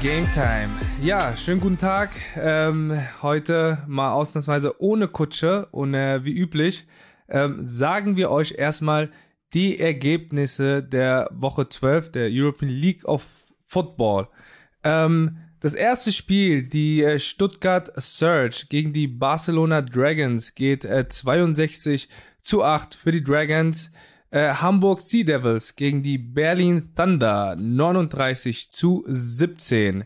Game Time. Ja, schönen guten Tag. Ähm, heute mal ausnahmsweise ohne Kutsche und äh, wie üblich ähm, sagen wir euch erstmal die Ergebnisse der Woche 12 der European League of Football. Ähm, das erste Spiel, die äh, Stuttgart Surge gegen die Barcelona Dragons, geht äh, 62 zu 8 für die Dragons. Äh, Hamburg Sea Devils gegen die Berlin Thunder 39 zu 17.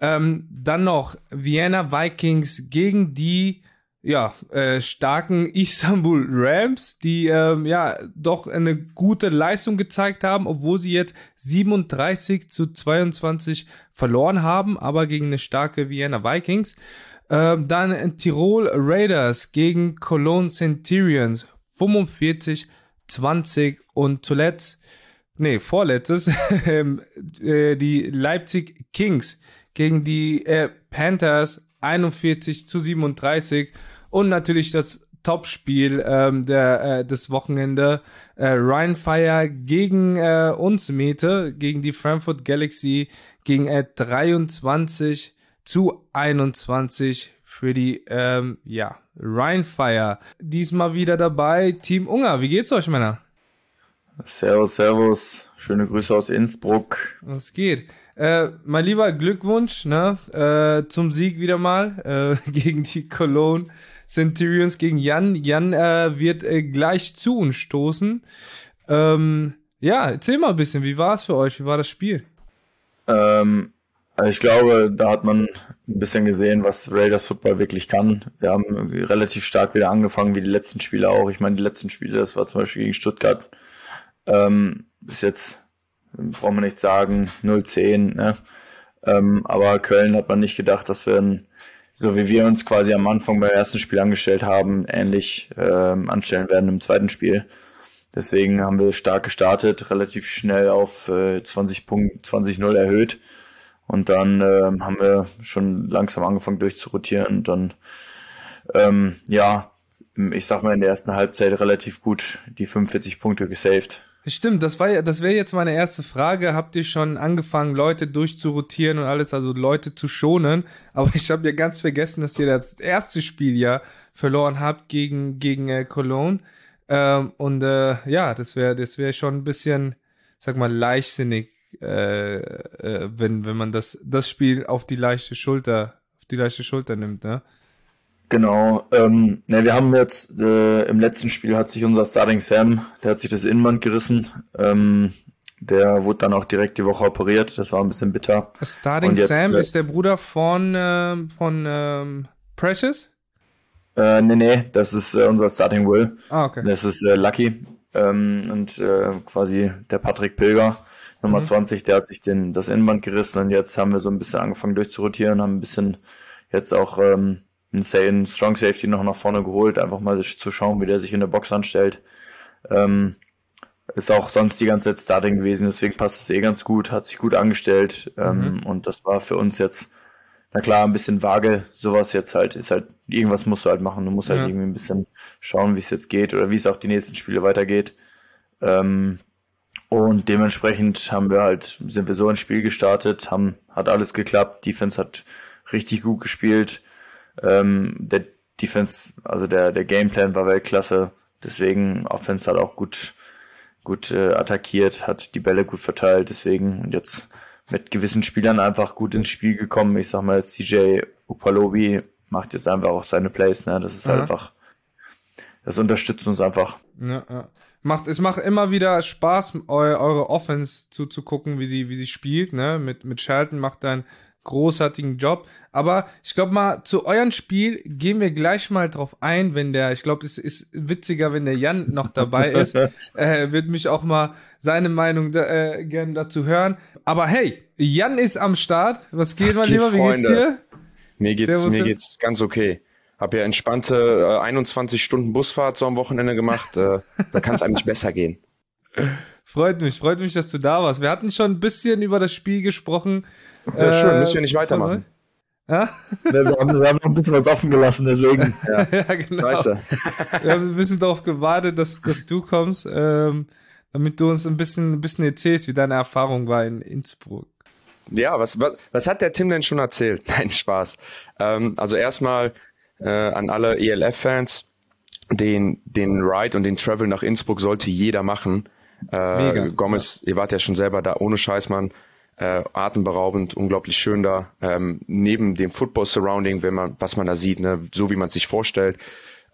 Ähm, dann noch Vienna Vikings gegen die ja, äh, starken Istanbul Rams, die ähm, ja doch eine gute Leistung gezeigt haben, obwohl sie jetzt 37 zu 22 verloren haben, aber gegen eine starke Vienna Vikings. Ähm, dann Tirol Raiders gegen Cologne Centurions 45 20 und zuletzt, nee, vorletztes, ähm, äh, die Leipzig Kings gegen die äh, Panthers 41 zu 37 und natürlich das Topspiel ähm, der äh, des Wochenende äh, Ryan Fire gegen äh, uns Mete gegen die Frankfurt Galaxy gegen äh, 23 zu 21 für die ähm, ja Rheinfire. Diesmal wieder dabei Team Unger. Wie geht's euch, Männer? Servus, servus. Schöne Grüße aus Innsbruck. Was geht? Äh, mein lieber Glückwunsch ne, äh, zum Sieg wieder mal äh, gegen die Cologne Centurions gegen Jan. Jan äh, wird äh, gleich zu uns stoßen. Ähm, ja, erzähl mal ein bisschen, wie war es für euch? Wie war das Spiel? Ähm, also ich glaube, da hat man ein bisschen gesehen, was Raiders Football wirklich kann. Wir haben relativ stark wieder angefangen, wie die letzten Spiele auch. Ich meine, die letzten Spiele, das war zum Beispiel gegen Stuttgart, ähm, bis jetzt, braucht man nicht sagen, 0-10. Ne? Ähm, aber Köln hat man nicht gedacht, dass wir, so wie wir uns quasi am Anfang beim ersten Spiel angestellt haben, ähnlich ähm, anstellen werden im zweiten Spiel. Deswegen haben wir stark gestartet, relativ schnell auf äh, 20 Punkt, 20-0 erhöht und dann äh, haben wir schon langsam angefangen durchzurotieren und dann, ähm, ja, ich sag mal in der ersten Halbzeit relativ gut die 45 Punkte gesaved. Stimmt, das war ja, das wäre jetzt meine erste Frage. Habt ihr schon angefangen, Leute durchzurotieren und alles, also Leute zu schonen? Aber ich habe ja ganz vergessen, dass ihr das erste Spiel ja verloren habt gegen gegen äh, Cologne. Ähm, und äh, ja, das wäre das wäre schon ein bisschen, sag mal, leichtsinnig äh, äh, wenn, wenn man das, das Spiel auf die leichte Schulter, auf die leichte Schulter nimmt, ne? Genau. Ähm, ne, wir haben jetzt äh, im letzten Spiel hat sich unser Starting Sam, der hat sich das Innenband gerissen. Ähm, der wurde dann auch direkt die Woche operiert. Das war ein bisschen bitter. Starting jetzt, Sam äh, ist der Bruder von äh, von ähm, Precious? Äh, nee, nee, das ist äh, unser Starting Will. Ah, okay. Das ist äh, Lucky ähm, und äh, quasi der Patrick Pilger. Nummer mhm. 20, der hat sich den, das Innenband gerissen und jetzt haben wir so ein bisschen angefangen durchzurotieren, haben ein bisschen jetzt auch ähm, einen, Strong Safety noch nach vorne geholt, einfach mal zu schauen, wie der sich in der Box anstellt. Ähm, ist auch sonst die ganze Zeit Starting gewesen, deswegen passt es eh ganz gut, hat sich gut angestellt ähm, mhm. und das war für uns jetzt, na klar, ein bisschen vage, sowas jetzt halt, ist halt, irgendwas musst du halt machen, du musst halt ja. irgendwie ein bisschen schauen, wie es jetzt geht oder wie es auch die nächsten Spiele weitergeht. Ähm, und dementsprechend haben wir halt, sind wir so ins Spiel gestartet, haben, hat alles geklappt. Defense hat richtig gut gespielt. Ähm, der Defense, also der, der Gameplan war Weltklasse. Deswegen Offense hat auch gut, gut äh, attackiert, hat die Bälle gut verteilt. Deswegen und jetzt mit gewissen Spielern einfach gut ins Spiel gekommen. Ich sag mal, CJ Upalobi macht jetzt einfach auch seine Plays. Ne? Das ist mhm. einfach, das unterstützt uns einfach. Ja, ja macht, es macht immer wieder Spaß, eu, eure Offense zuzugucken, wie sie, wie sie spielt, ne? Mit, mit Shelton macht einen großartigen Job. Aber ich glaube mal, zu eurem Spiel gehen wir gleich mal drauf ein, wenn der, ich glaube, es ist witziger, wenn der Jan noch dabei ist. äh, wird mich auch mal seine Meinung da, äh, gerne dazu hören. Aber hey, Jan ist am Start. Was geht, mein Lieber? Wie geht's dir? Mir geht's, Servus, mir geht's ganz okay. Habe ja entspannte äh, 21 Stunden Busfahrt so am Wochenende gemacht. Äh, da kann es eigentlich besser gehen. Freut mich, freut mich, dass du da warst. Wir hatten schon ein bisschen über das Spiel gesprochen. Ja, äh, schön, müssen wir nicht weitermachen. Ja? wir, haben, wir haben noch ein bisschen was offen gelassen, deswegen. Ja, ja genau. Scheiße. wir haben ein bisschen darauf gewartet, dass, dass du kommst, ähm, damit du uns ein bisschen, ein bisschen erzählst, wie deine Erfahrung war in Innsbruck. ja, was, was, was hat der Tim denn schon erzählt? Nein, Spaß. Ähm, also erstmal äh, an alle ELF-Fans, den, den Ride und den Travel nach Innsbruck sollte jeder machen. Äh, Mega. Gomez, ihr wart ja schon selber da, ohne Scheiß, Mann. Äh, atemberaubend, unglaublich schön da. Ähm, neben dem Football-Surrounding, wenn man, was man da sieht, ne, so wie man es sich vorstellt.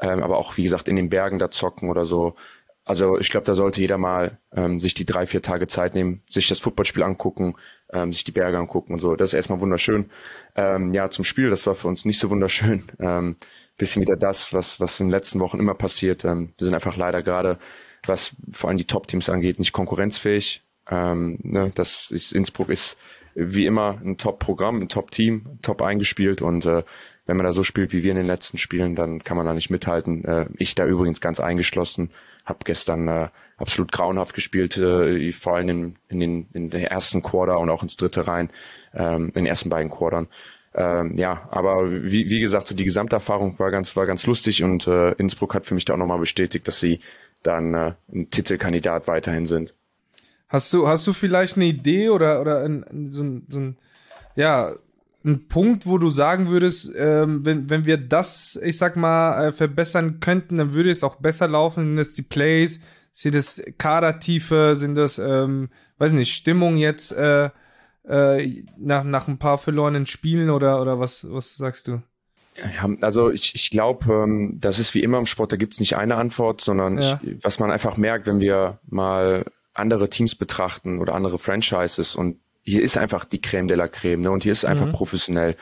Ähm, aber auch, wie gesagt, in den Bergen da zocken oder so. Also ich glaube, da sollte jeder mal ähm, sich die drei, vier Tage Zeit nehmen, sich das Footballspiel angucken, ähm, sich die Berge angucken und so. Das ist erstmal wunderschön. Ähm, ja, zum Spiel, das war für uns nicht so wunderschön. Ähm, bisschen wieder das, was, was in den letzten Wochen immer passiert. Ähm, wir sind einfach leider gerade, was vor allem die Top-Teams angeht, nicht konkurrenzfähig. Ähm, ne, das ist, Innsbruck ist wie immer ein Top-Programm, ein Top-Team, top eingespielt und äh, wenn man da so spielt wie wir in den letzten Spielen, dann kann man da nicht mithalten. Äh, ich da übrigens ganz eingeschlossen, habe gestern äh, absolut grauenhaft gespielt, äh, vor allem in, in, den, in der ersten Quarter und auch ins dritte rein, ähm, in den ersten beiden Quartern. Ähm, ja, aber wie, wie gesagt, so die Gesamterfahrung war ganz, war ganz lustig und äh, Innsbruck hat für mich da auch nochmal bestätigt, dass sie dann äh, ein Titelkandidat weiterhin sind. Hast du, hast du vielleicht eine Idee oder, oder ein, so, ein, so ein, ja, ein Punkt, wo du sagen würdest, ähm, wenn, wenn wir das, ich sag mal, äh, verbessern könnten, dann würde es auch besser laufen. Sind das die Plays? Sind das Kadertiefe? Sind das, ähm, weiß nicht, Stimmung jetzt äh, äh, nach, nach ein paar verlorenen Spielen oder, oder was, was sagst du? Ja, also ich, ich glaube, ähm, das ist wie immer im Sport, da gibt's nicht eine Antwort, sondern ja. ich, was man einfach merkt, wenn wir mal andere Teams betrachten oder andere Franchises und hier ist einfach die Creme de la Creme ne? und hier ist einfach mhm. professionell.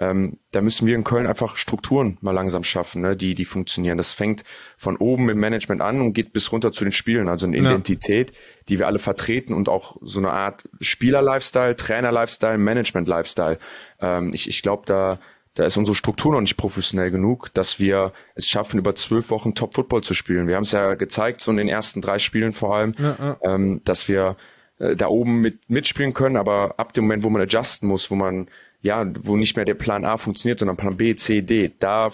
Ähm, da müssen wir in Köln einfach Strukturen mal langsam schaffen, ne? die, die funktionieren. Das fängt von oben im Management an und geht bis runter zu den Spielen. Also eine ja. Identität, die wir alle vertreten und auch so eine Art Spieler-Lifestyle, Trainer-Lifestyle, Management-Lifestyle. Ähm, ich ich glaube, da, da ist unsere Struktur noch nicht professionell genug, dass wir es schaffen, über zwölf Wochen Top-Football zu spielen. Wir haben es ja gezeigt, so in den ersten drei Spielen vor allem, ja, ja. Ähm, dass wir äh, da oben mit, mitspielen können, aber ab dem Moment, wo man adjusten muss, wo man ja, wo nicht mehr der Plan A funktioniert, sondern Plan B, C, D, da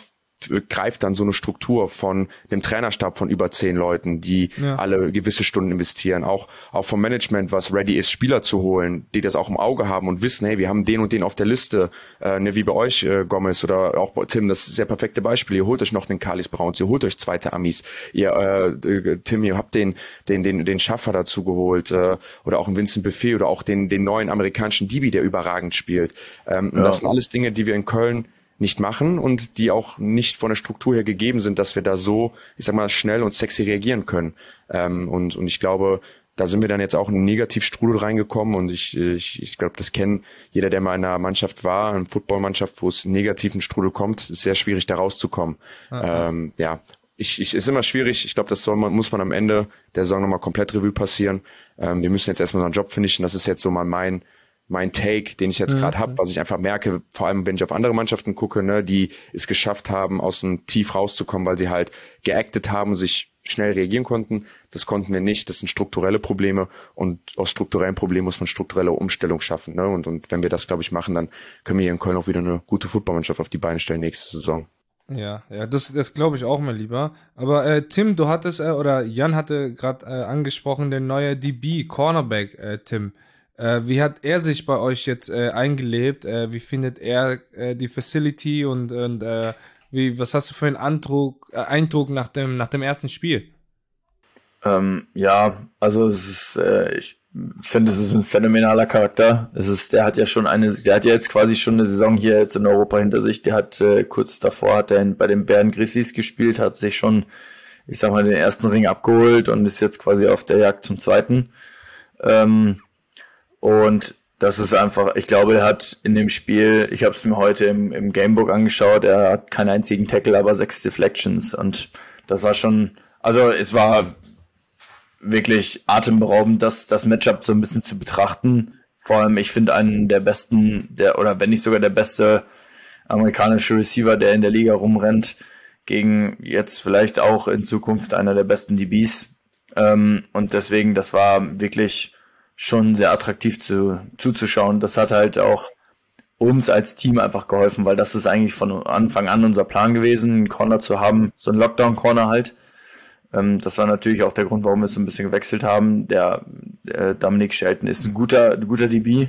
greift dann so eine Struktur von dem Trainerstab von über zehn Leuten, die ja. alle gewisse Stunden investieren, auch, auch vom Management, was ready ist, Spieler zu holen, die das auch im Auge haben und wissen, hey, wir haben den und den auf der Liste, äh, ne, wie bei euch, äh, Gomez oder auch bei Tim, das ist sehr perfekte Beispiel. Ihr holt euch noch den Kalis Browns, ihr holt euch zweite Amis, ihr, äh, Tim, ihr habt den, den, den, den Schaffer dazu geholt, äh, oder auch einen Vincent Buffet oder auch den, den neuen amerikanischen Dibi, der überragend spielt. Ähm, ja. Das sind alles Dinge, die wir in Köln nicht machen und die auch nicht von der Struktur her gegeben sind, dass wir da so, ich sag mal, schnell und sexy reagieren können. Ähm, und, und ich glaube, da sind wir dann jetzt auch in einen Negativstrudel reingekommen und ich, ich, ich glaube, das kennen jeder, der mal in einer Mannschaft war, eine Footballmannschaft, wo es negativen Strudel kommt, ist sehr schwierig, da rauszukommen. Ähm, ja, ich, ich, ist immer schwierig. Ich glaube, das soll man, muss man am Ende der Saison nochmal komplett Revue passieren. Ähm, wir müssen jetzt erstmal unseren Job finishen. Das ist jetzt so mal mein, mein Take, den ich jetzt mhm. gerade habe, was ich einfach merke, vor allem wenn ich auf andere Mannschaften gucke, ne, die es geschafft haben, aus dem Tief rauszukommen, weil sie halt geactet haben, sich schnell reagieren konnten. Das konnten wir nicht. Das sind strukturelle Probleme und aus strukturellen Problemen muss man strukturelle Umstellung schaffen. Ne? Und, und wenn wir das, glaube ich, machen, dann können wir hier in Köln auch wieder eine gute Footballmannschaft auf die Beine stellen nächste Saison. Ja, ja, das, das glaube ich auch mal lieber. Aber äh, Tim, du hattest äh, oder Jan hatte gerade äh, angesprochen, der neue DB Cornerback, äh, Tim. Äh, wie hat er sich bei euch jetzt äh, eingelebt? Äh, wie findet er äh, die Facility und, und äh, wie, was hast du für einen Eindruck, äh, Eindruck nach, dem, nach dem ersten Spiel? Ähm, ja, also es ist, äh, ich finde, es ist ein phänomenaler Charakter. Es ist, der hat ja schon eine, der hat ja jetzt quasi schon eine Saison hier jetzt in Europa hinter sich. Der hat äh, kurz davor hat er bei den Bären Grizzlies gespielt, hat sich schon, ich sag mal, den ersten Ring abgeholt und ist jetzt quasi auf der Jagd zum zweiten. Ähm, und das ist einfach, ich glaube, er hat in dem Spiel, ich habe es mir heute im, im Gamebook angeschaut, er hat keinen einzigen Tackle, aber sechs Deflections. Und das war schon, also es war wirklich atemberaubend, das, das Matchup so ein bisschen zu betrachten. Vor allem, ich finde einen der besten, der, oder wenn nicht sogar der beste amerikanische Receiver, der in der Liga rumrennt, gegen jetzt vielleicht auch in Zukunft einer der besten DBs. Ähm, und deswegen, das war wirklich schon sehr attraktiv zu, zuzuschauen. Das hat halt auch uns als Team einfach geholfen, weil das ist eigentlich von Anfang an unser Plan gewesen, einen Corner zu haben, so einen Lockdown-Corner halt. Ähm, das war natürlich auch der Grund, warum wir so ein bisschen gewechselt haben. Der äh, Dominic Shelton ist ein guter, ein guter DB,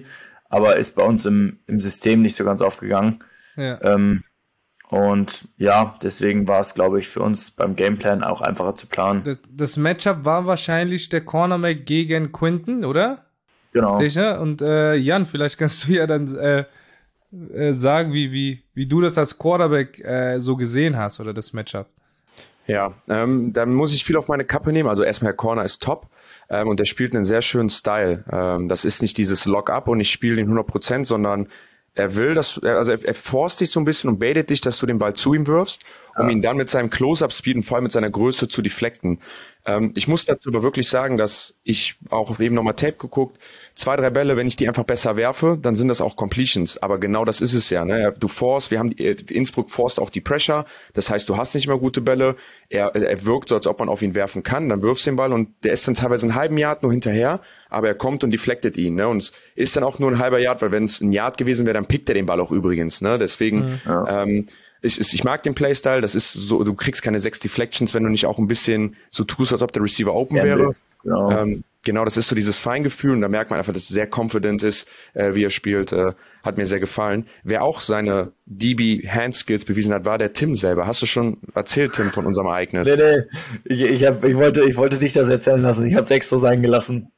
aber ist bei uns im, im System nicht so ganz aufgegangen. Ja. Ähm, und ja, deswegen war es, glaube ich, für uns beim Gameplan auch einfacher zu planen. Das, das Matchup war wahrscheinlich der Cornerback gegen Quinton, oder? Genau. Sicher? Und äh, Jan, vielleicht kannst du ja dann äh, äh, sagen, wie, wie, wie du das als Quarterback äh, so gesehen hast oder das Matchup. Ja, ähm, da muss ich viel auf meine Kappe nehmen. Also erstmal, der Corner ist top ähm, und der spielt einen sehr schönen Style. Ähm, das ist nicht dieses Lock-up und ich spiele den 100%, sondern er will, dass also er, er forst dich so ein bisschen und baitet dich, dass du den Ball zu ihm wirfst, um ihn dann mit seinem Close-Up-Speed und vor allem mit seiner Größe zu deflekten. Ähm, ich muss dazu aber wirklich sagen, dass ich auch eben nochmal Tape geguckt, zwei, drei Bälle, wenn ich die einfach besser werfe, dann sind das auch Completions. Aber genau das ist es ja. Ne? Du forst, wir haben die, äh, Innsbruck forst auch die Pressure. Das heißt, du hast nicht mehr gute Bälle. Er, er wirkt so, als ob man auf ihn werfen kann. Dann wirfst du den Ball und der ist dann teilweise einen halben Yard nur hinterher, aber er kommt und deflektet ihn. Ne? Und es ist dann auch nur ein halber Yard, weil wenn es ein Yard gewesen wäre, dann pickt er den Ball auch übrigens. Ne? Deswegen mhm. ja. ähm, ich, ich mag den Playstyle, das ist so, du kriegst keine sechs Deflections, wenn du nicht auch ein bisschen so tust, als ob der Receiver open ja, wäre. Genau. Ähm, genau, das ist so dieses Feingefühl und da merkt man einfach, dass er sehr confident ist, äh, wie er spielt. Äh, hat mir sehr gefallen. Wer auch seine DB Hand Skills bewiesen hat, war der Tim selber. Hast du schon erzählt, Tim, von unserem Ereignis? Nee, nee. Ich, ich, hab, ich, wollte, ich wollte dich das erzählen lassen. Ich habe es extra sein gelassen.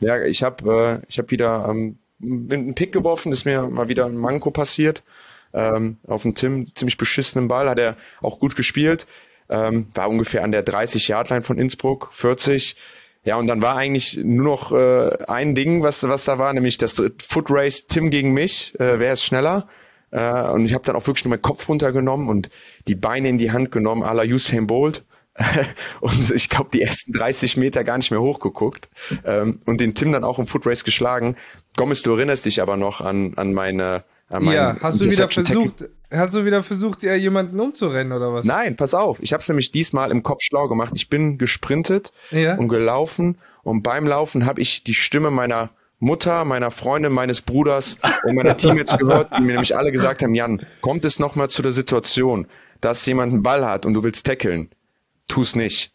Ja, ich habe äh, ich hab wieder ähm, einen Pick geworfen, ist mir mal wieder ein Manko passiert ähm, auf den Tim, ziemlich beschissenen Ball, hat er auch gut gespielt, ähm, war ungefähr an der 30-Yard-Line von Innsbruck, 40. Ja, und dann war eigentlich nur noch äh, ein Ding, was, was da war, nämlich das Foot Race Tim gegen mich, äh, wer ist schneller? Äh, und ich habe dann auch wirklich nur meinen Kopf runtergenommen und die Beine in die Hand genommen, à la Usain Bolt. und ich glaube, die ersten 30 Meter gar nicht mehr hochgeguckt ähm, und den Tim dann auch im Foot Race geschlagen. Gomez, du erinnerst dich aber noch an, an meine ja, hast du wieder versucht, hast du wieder versucht, ja, jemanden umzurennen oder was? Nein, pass auf. Ich habe es nämlich diesmal im Kopf schlau gemacht. Ich bin gesprintet ja. und gelaufen und beim Laufen habe ich die Stimme meiner Mutter, meiner Freundin, meines Bruders und meiner Teammates gehört, die mir nämlich alle gesagt haben, Jan, kommt es nochmal zu der Situation, dass jemand einen Ball hat und du willst tackeln, tu's nicht.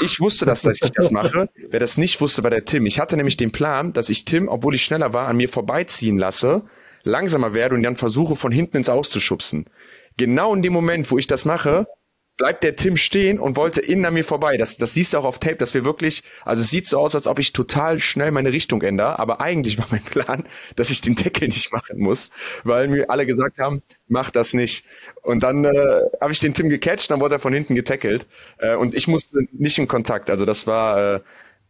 Ich wusste das, dass ich das mache. Wer das nicht wusste, war der Tim. Ich hatte nämlich den Plan, dass ich Tim, obwohl ich schneller war, an mir vorbeiziehen lasse langsamer werde und dann versuche von hinten ins Auszuschubsen. Genau in dem Moment, wo ich das mache, bleibt der Tim stehen und wollte innen an mir vorbei. Das, das siehst du auch auf Tape, dass wir wirklich, also es sieht so aus, als ob ich total schnell meine Richtung ändere, aber eigentlich war mein Plan, dass ich den Deckel nicht machen muss, weil mir alle gesagt haben, mach das nicht. Und dann äh, habe ich den Tim gecatcht, dann wurde er von hinten getackelt äh, und ich musste nicht in Kontakt. Also das war äh,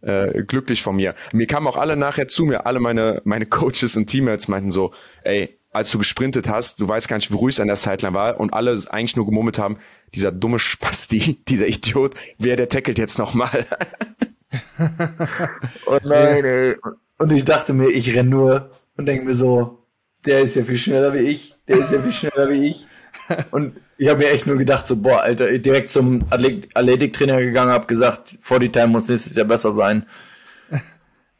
äh, glücklich von mir. Mir kamen auch alle nachher zu mir, alle meine, meine Coaches und Teammates meinten so, ey, als du gesprintet hast, du weißt gar nicht, wie ruhig es an der Sideline war und alle eigentlich nur gemurmelt haben, dieser dumme Spasti, dieser Idiot, wer der tackelt jetzt nochmal? oh nein, ey. Und ich dachte mir, ich renn nur und denke mir so, der ist ja viel schneller wie ich, der ist ja viel schneller wie ich. Und ich habe mir echt nur gedacht, so, boah, Alter, direkt zum Athletiktrainer gegangen, habe gesagt, 40 Time muss nächstes Jahr besser sein.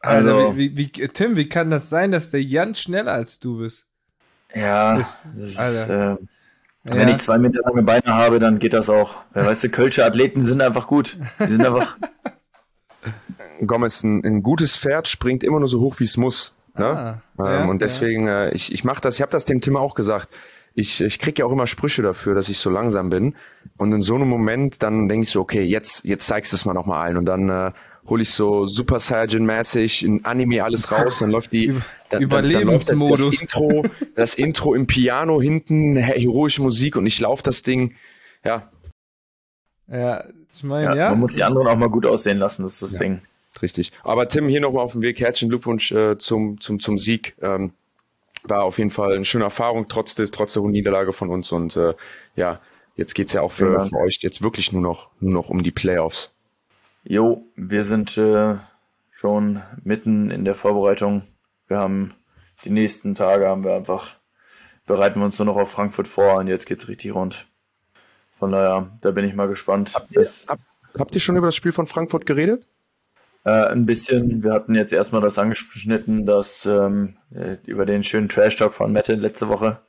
Also, also wie, wie, Tim, wie kann das sein, dass der Jan schneller als du bist? Ja, das ist, äh, wenn ich zwei Meter lange Beine habe, dann geht das auch. Wer weiß, die Kölsche Athleten sind einfach gut. Die sind einfach. Gomez, ein, ein, gutes Pferd springt immer nur so hoch, wie es muss. Ne? Ah, ähm, ja, und deswegen, ja. äh, ich, ich mache das, ich habe das dem Tim auch gesagt ich, ich kriege ja auch immer Sprüche dafür, dass ich so langsam bin. Und in so einem Moment, dann denke ich so, okay, jetzt, jetzt zeigst du es mal nochmal allen. Und dann äh, hole ich so Super Saiyan-mäßig in Anime alles raus, dann läuft die dann, Überlebensmodus. Dann, dann das, Intro, das Intro im Piano hinten, heroische Musik und ich laufe das Ding, ja. Ja, ich meine, ja, ja, Man muss die anderen auch mal gut aussehen lassen, das ist das ja, Ding. Richtig. Aber Tim, hier nochmal auf dem Weg, herzlichen Glückwunsch äh, zum, zum, zum Sieg. Ähm, war auf jeden Fall eine schöne Erfahrung, trotz, des, trotz der Niederlage von uns. Und äh, ja, jetzt geht's ja auch für, ja. für euch jetzt wirklich nur noch, nur noch um die Playoffs. Jo, wir sind äh, schon mitten in der Vorbereitung. Wir haben die nächsten Tage haben wir einfach, bereiten wir uns nur noch auf Frankfurt vor und jetzt geht's richtig rund. Von daher, da bin ich mal gespannt. Habt ihr, habt, habt ihr schon über das Spiel von Frankfurt geredet? Äh, ein bisschen. Wir hatten jetzt erstmal das angeschnitten, dass ähm, äh, über den schönen Trash-Talk von Mette letzte Woche,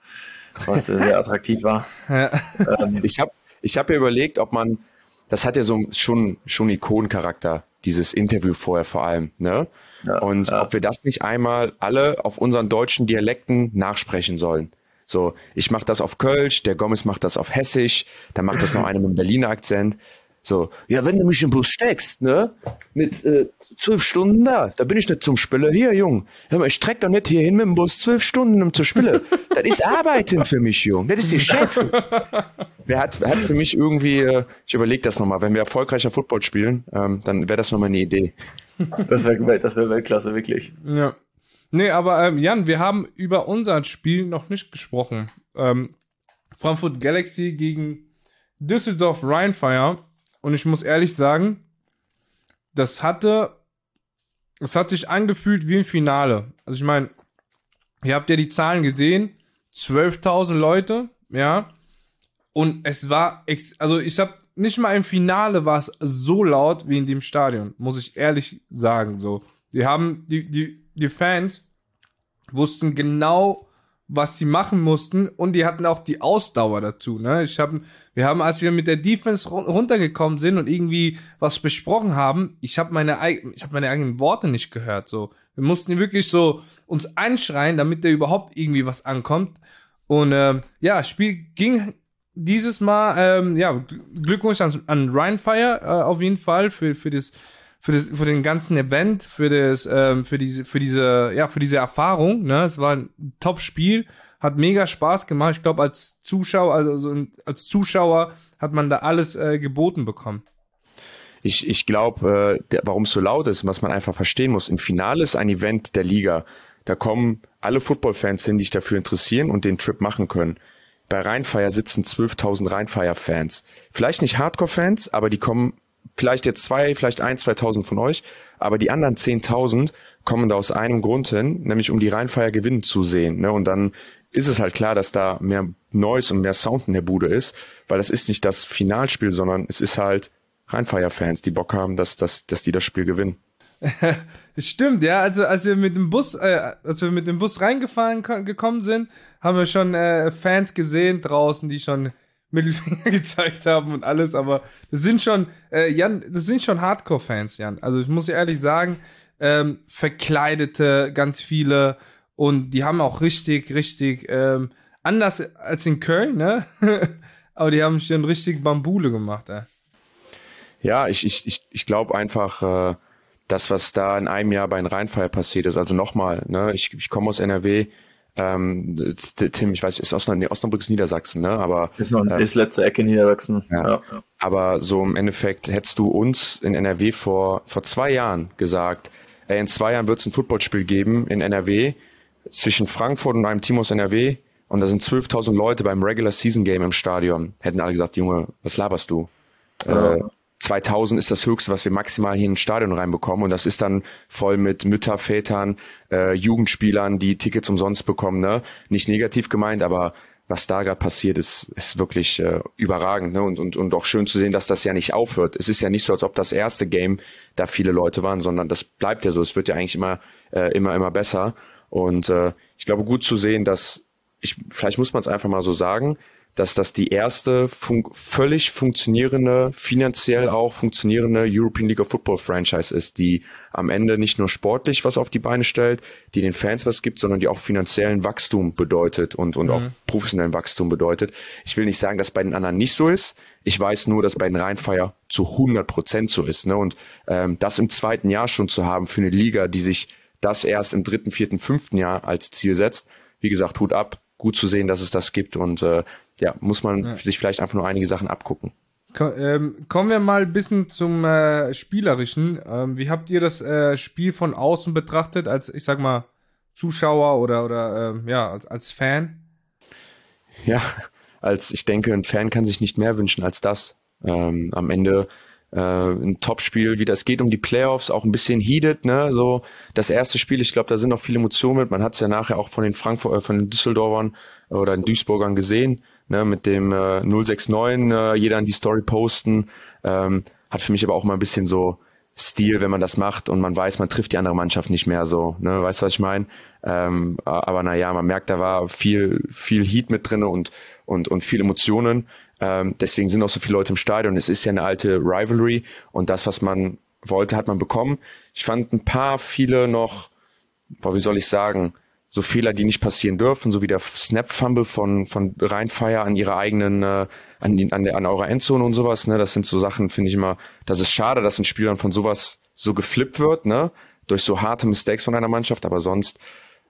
was sehr attraktiv war. Ja. Ähm, ich habe ich hab ja überlegt, ob man, das hat ja so schon, schon Ikonencharakter, dieses Interview vorher vor allem, ne? Ja, und ja. ob wir das nicht einmal alle auf unseren deutschen Dialekten nachsprechen sollen. So, ich mache das auf Kölsch, der Gomez macht das auf Hessisch, dann macht das noch einer mit einem Berliner Akzent. So, ja, wenn du mich im Bus steckst, ne, mit äh, zwölf Stunden da, da bin ich nicht zum Spieler hier, Jung. Hör mal, ich streck doch nicht hier hin mit dem Bus zwölf Stunden, um zu spielen. das ist Arbeiten für mich, Jung. Das ist Geschäft. Wer hat, wer hat für mich irgendwie, äh, ich überlege das nochmal, wenn wir erfolgreicher Football spielen, ähm, dann wäre das nochmal eine Idee. Das wäre das wär Weltklasse, wirklich. Ja. Nee, aber ähm, Jan, wir haben über unser Spiel noch nicht gesprochen. Ähm, Frankfurt Galaxy gegen Düsseldorf Rheinfire. Und ich muss ehrlich sagen, das hatte, es hat sich angefühlt wie ein Finale. Also ich meine, ihr habt ja die Zahlen gesehen, 12.000 Leute, ja. Und es war, also ich habe nicht mal im Finale war es so laut wie in dem Stadion, muss ich ehrlich sagen. So, die haben die die die Fans wussten genau, was sie machen mussten und die hatten auch die Ausdauer dazu. Ne? Ich habe, wir haben, als wir mit der Defense runtergekommen sind und irgendwie was besprochen haben, ich habe meine, ich habe meine eigenen Worte nicht gehört. So, wir mussten wirklich so uns anschreien, damit da überhaupt irgendwie was ankommt. Und äh, ja, Spiel ging dieses Mal, ähm, ja, Glückwunsch an, an Ryan Fire äh, auf jeden Fall für für das für, das, für den ganzen Event, für das, ähm, für diese, für diese, ja, für diese Erfahrung. Ne, es war ein Top-Spiel, hat mega Spaß gemacht. Ich glaube, als Zuschauer, also als Zuschauer hat man da alles äh, geboten bekommen. Ich, ich glaube, äh, warum es so laut ist, was man einfach verstehen muss. Im Finale ist ein Event der Liga. Da kommen alle Football-Fans hin, die sich dafür interessieren und den Trip machen können. Bei Rheinfeier sitzen 12.000 Rheinfeier-Fans. Vielleicht nicht Hardcore-Fans, aber die kommen vielleicht jetzt zwei, vielleicht ein, 2000 von euch, aber die anderen 10.000 kommen da aus einem Grund hin, nämlich um die Rheinfeier gewinnen zu sehen. Ne? Und dann ist es halt klar, dass da mehr Noise und mehr Sound in der Bude ist, weil das ist nicht das Finalspiel, sondern es ist halt Rheinfeier-Fans, die Bock haben, dass, dass, dass die das Spiel gewinnen. Stimmt, ja. Also als wir mit dem Bus, äh, als wir mit dem Bus reingefahren gekommen sind, haben wir schon äh, Fans gesehen draußen, die schon Mittelfinger gezeigt haben und alles, aber das sind schon, äh, Jan, das sind schon Hardcore-Fans, Jan. Also ich muss ehrlich sagen, ähm, verkleidete ganz viele und die haben auch richtig, richtig, ähm, anders als in Köln, ne? aber die haben schon richtig Bambule gemacht, ey. Ja, ich, ich, ich, ich glaube einfach, äh, das, was da in einem Jahr bei den Rheinfeier passiert ist, also nochmal, ne, ich, ich komme aus NRW, ähm, Tim, ich weiß, ist Osnabrück, nee, Osnabrück ist Niedersachsen, ne? Aber ist, noch, ähm, ist letzte Ecke Niedersachsen. Ja. ja. Aber so im Endeffekt hättest du uns in NRW vor vor zwei Jahren gesagt, ey, in zwei Jahren wird es ein Footballspiel geben in NRW zwischen Frankfurt und einem Team aus NRW und da sind 12.000 Leute beim Regular Season Game im Stadion. Hätten alle gesagt, Junge, was laberst du? Ja. Äh, 2000 ist das Höchste, was wir maximal hier in ein Stadion reinbekommen. Und das ist dann voll mit Mütter, Vätern, äh, Jugendspielern, die Tickets umsonst bekommen. Ne? Nicht negativ gemeint, aber was da gerade passiert, ist, ist wirklich äh, überragend. Ne? Und, und, und auch schön zu sehen, dass das ja nicht aufhört. Es ist ja nicht so, als ob das erste Game da viele Leute waren, sondern das bleibt ja so. Es wird ja eigentlich immer, äh, immer, immer besser. Und äh, ich glaube, gut zu sehen, dass ich, vielleicht muss man es einfach mal so sagen, dass das die erste fun völlig funktionierende, finanziell auch funktionierende European League of Football Franchise ist, die am Ende nicht nur sportlich was auf die Beine stellt, die den Fans was gibt, sondern die auch finanziellen Wachstum bedeutet und, und mhm. auch professionellen Wachstum bedeutet. Ich will nicht sagen, dass bei den anderen nicht so ist. Ich weiß nur, dass bei den Rheinfeier zu 100 Prozent so ist. Ne? Und ähm, das im zweiten Jahr schon zu haben für eine Liga, die sich das erst im dritten, vierten, fünften Jahr als Ziel setzt, wie gesagt, Hut ab, gut zu sehen, dass es das gibt und äh, ja, muss man ja. sich vielleicht einfach nur einige Sachen abgucken. Ähm, kommen wir mal ein bisschen zum äh, Spielerischen. Ähm, wie habt ihr das äh, Spiel von außen betrachtet, als ich sag mal Zuschauer oder oder äh, ja als als Fan? Ja, als ich denke, ein Fan kann sich nicht mehr wünschen als das. Ähm, am Ende äh, ein Topspiel, wie das geht um die Playoffs, auch ein bisschen heated, ne? So das erste Spiel, ich glaube, da sind noch viele Emotionen mit. Man hat es ja nachher auch von den Frankfurt, äh, von den Düsseldorfern oder den Duisburgern gesehen ne, mit dem äh, 069, äh, jeder an die Story posten. Ähm, hat für mich aber auch mal ein bisschen so Stil, wenn man das macht und man weiß, man trifft die andere Mannschaft nicht mehr so. Ne? Weißt du, was ich meine? Ähm, aber naja, man merkt, da war viel, viel Heat mit drinne und, und, und viel Emotionen. Ähm, deswegen sind auch so viele Leute im Stadion. Es ist ja eine alte Rivalry und das, was man wollte, hat man bekommen. Ich fand ein paar viele noch, boah, wie soll ich sagen, so Fehler, die nicht passieren dürfen, so wie der Snap-Fumble von, von Rheinfire an ihrer eigenen, äh, an, an, der, an eurer Endzone und sowas, ne, das sind so Sachen, finde ich immer, das ist schade, dass ein Spielern von sowas so geflippt wird, ne, durch so harte Mistakes von einer Mannschaft, aber sonst,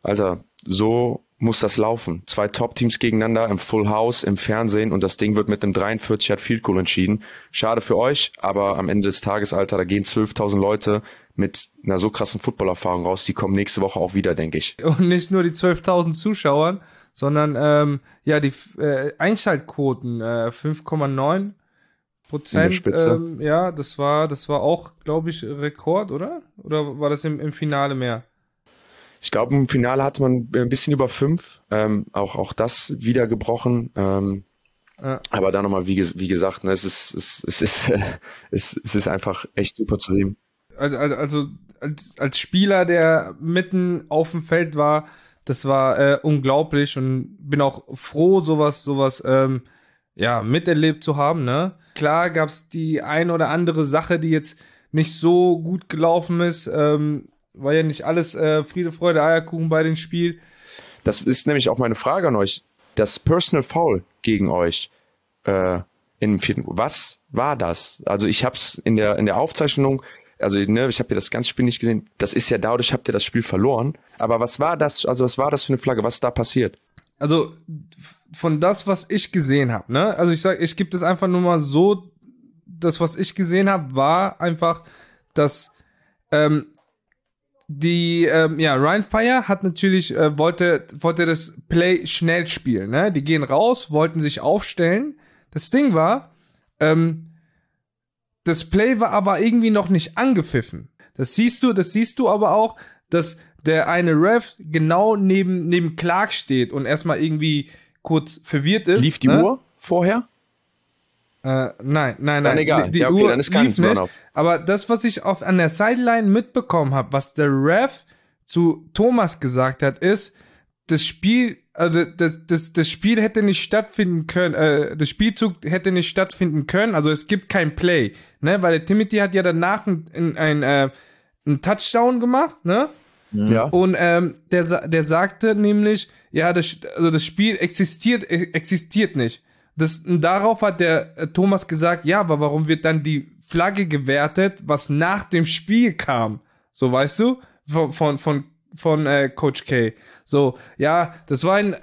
Alter, so muss das laufen. Zwei Top-Teams gegeneinander im Full House, im Fernsehen und das Ding wird mit einem 43 Yard Field Goal entschieden. Schade für euch, aber am Ende des Tages, Alter, da gehen 12.000 Leute mit einer so krassen Footballerfahrung raus, die kommen nächste Woche auch wieder, denke ich. Und nicht nur die 12.000 Zuschauer, sondern ähm, ja die äh, Einschaltquoten äh, 5,9 Prozent. Ähm, ja, das war das war auch, glaube ich, Rekord, oder? Oder war das im, im Finale mehr? Ich glaube, im Finale hatte man ein bisschen über fünf. Ähm, auch auch das wieder gebrochen. Ähm, ja. Aber da nochmal, wie, wie gesagt, ne, es ist es, es ist äh, es, es ist einfach echt super zu sehen also, also, also als, als Spieler, der mitten auf dem Feld war, das war äh, unglaublich und bin auch froh, sowas, sowas, ähm, ja, miterlebt zu haben, ne? Klar gab's die ein oder andere Sache, die jetzt nicht so gut gelaufen ist, ähm, war ja nicht alles äh, Friede, Freude, Eierkuchen bei dem Spiel. Das ist nämlich auch meine Frage an euch. Das Personal Foul gegen euch äh, im vierten, was war das? Also ich hab's in der in der Aufzeichnung also ne, ich habe ja das ganze Spiel nicht gesehen. Das ist ja dadurch habt ihr das Spiel verloren. Aber was war das? Also was war das für eine Flagge? Was da passiert? Also von das, was ich gesehen habe, ne? Also ich sag, ich gebe das einfach nur mal so. Das, was ich gesehen habe, war einfach, dass ähm, die ähm, ja Ryan Fire hat natürlich äh, wollte wollte das Play schnell spielen, ne? Die gehen raus, wollten sich aufstellen. Das Ding war, ähm, das Play war aber irgendwie noch nicht angepfiffen. Das siehst du, das siehst du aber auch, dass der eine Ref genau neben, neben Clark steht und erstmal irgendwie kurz verwirrt ist. Lief die ne? Uhr vorher? Äh, nein, nein, nein. Dann egal. Die, die ja, okay, Uhr dann ist gar lief nicht. Aber das, was ich auf, an der Sideline mitbekommen habe, was der Ref zu Thomas gesagt hat, ist, das Spiel, also das, das, das Spiel hätte nicht stattfinden können, äh, das Spielzug hätte nicht stattfinden können, also es gibt kein Play, ne, weil der Timothy hat ja danach ein, ein, ein, äh, ein Touchdown gemacht, ne? Ja. Und ähm, der, der sagte nämlich, ja, das, also das Spiel existiert, existiert nicht. Das, darauf hat der äh, Thomas gesagt, ja, aber warum wird dann die Flagge gewertet, was nach dem Spiel kam? So, weißt du? Von, von, von von äh, Coach K. So, ja, das war ein.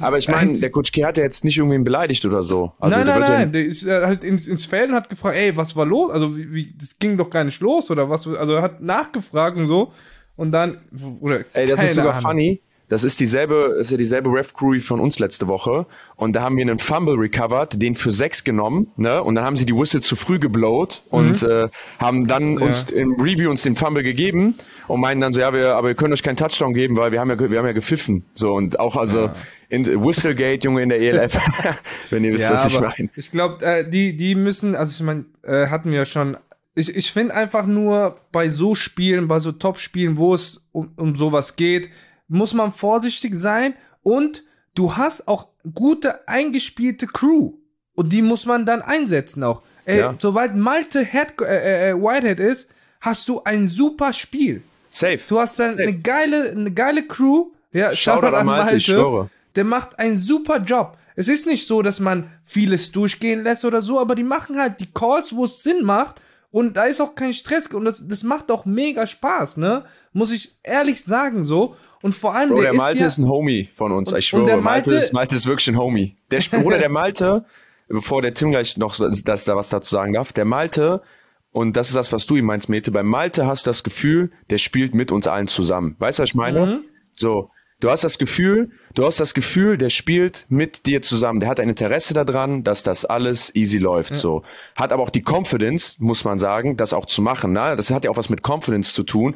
Aber ich meine, der Coach K hat ja jetzt nicht irgendwen beleidigt oder so. Also nein, nein, nein, ja der ist äh, halt ins, ins Feld und hat gefragt, ey, was war los? Also, wie, wie, das ging doch gar nicht los oder was? Also, er hat nachgefragt und so. Und dann, oder. Ey, das ist sogar Ahnung. funny. Das ist dieselbe, ist ja dieselbe Ref-Crew von uns letzte Woche. Und da haben wir einen Fumble recovered, den für sechs genommen, ne? Und dann haben sie die Whistle zu früh geblowt und mhm. äh, haben dann ja. uns im Review uns den Fumble gegeben und meinen dann so, ja, wir, aber wir können euch keinen Touchdown geben, weil wir haben ja, wir haben ja gepfiffen. So und auch also ja. in Whistlegate, Junge, in der ELF, wenn ihr wisst, ja, was ich meine. Ich glaube, äh, die, die müssen, also ich meine, äh, hatten wir schon ich, ich finde einfach nur bei so Spielen, bei so Top-Spielen, wo es um, um sowas geht, muss man vorsichtig sein und du hast auch gute eingespielte Crew und die muss man dann einsetzen auch. Ey, ja. sobald Malte Head, äh, äh, Whitehead ist, hast du ein super Spiel. Safe. Du hast dann Safe. eine geile, eine geile Crew. Ja, schau an Malte, Malte, ich schwöre. Der macht einen super Job. Es ist nicht so, dass man vieles durchgehen lässt oder so, aber die machen halt die Calls, wo es Sinn macht. Und da ist auch kein Stress. Und das, das macht auch mega Spaß, ne? Muss ich ehrlich sagen so. Und vor allem Bro, der, der Malte ist, ja, ist ein Homie von uns, ich schwöre. Der Malte, Malte, ist, Malte ist wirklich ein Homie. Der Bruder der Malte, bevor der Tim gleich noch dass da was dazu sagen darf, der Malte, und das ist das, was du ihm meinst, Mete, bei Malte hast du das Gefühl, der spielt mit uns allen zusammen. Weißt du, was ich meine? Mhm. So, du hast das Gefühl, du hast das Gefühl, der spielt mit dir zusammen. Der hat ein Interesse daran, dass das alles easy läuft. Ja. So, hat aber auch die Confidence, muss man sagen, das auch zu machen. Ne? Das hat ja auch was mit Confidence zu tun